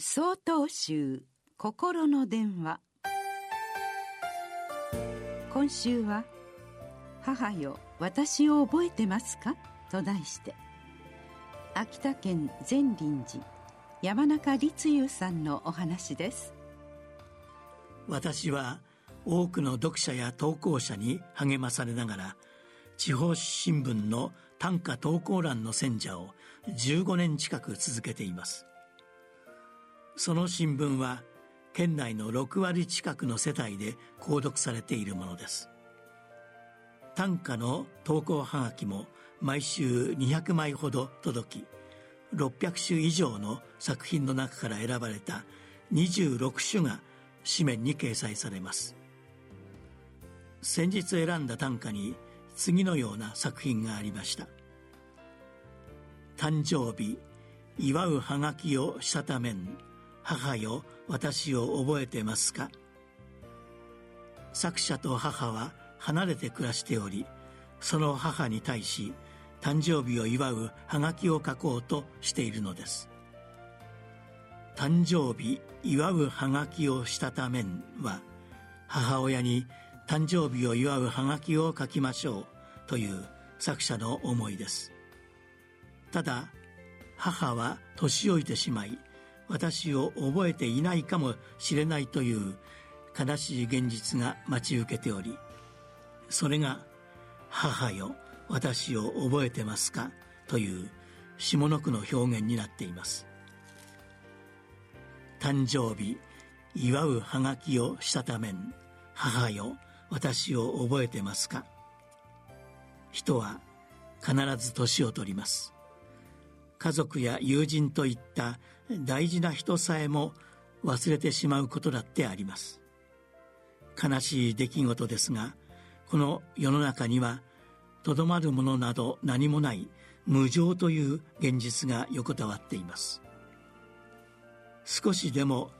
総統集心の電話。今週は「母よ私を覚えてますか?」と題して。秋田県善林寺山中立雄さんのお話です。私は多くの読者や投稿者に励まされながら地方新聞の短歌投稿欄の選者を15年近く続けています。その新聞は県内の6割近くの世帯で購読されているものです。短歌の投稿はがきも毎週200枚ほど届き600種以上の作品の中から選ばれた26種が紙面に掲載されます。先日選んだ短歌に次のような作品がありました。誕生日祝うはがきをしたためん。母よ私を覚えてますか？作者と母は離れて暮らしておりその母に対し誕生日を祝うはがきを書こうとしているのです。誕生日祝うはがきをしたためんは母親に誕生日を祝うはがきを書きましょうという作者の思いです。ただ母は年老いてしまい私を覚えていないかもしれないという悲しい現実が待ち受けておりそれが「母よ私を覚えてますか?」という下の句の表現になっています誕生日祝うはがきをしたためん母よ私を覚えてますか人は必ず年を取ります家族や友人といった大事な人さえも忘れてしまうことだってあります。悲しい出来事ですがこの世の中にはとどまるものなど何もない無常という現実が横たわっています。少しでも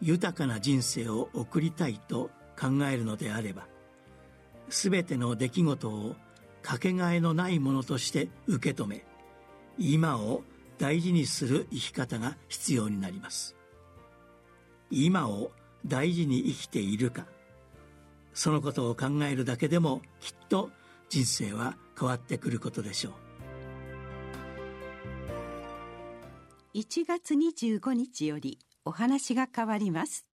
豊かな人生を送りたいと考えるのであれば全ての出来事をかけがえのないものとして受け止め今を大事にする生き方が必要になります。今を大事に生きているか。そのことを考えるだけでもきっと人生は変わってくることでしょう。1月25日よりお話が変わります。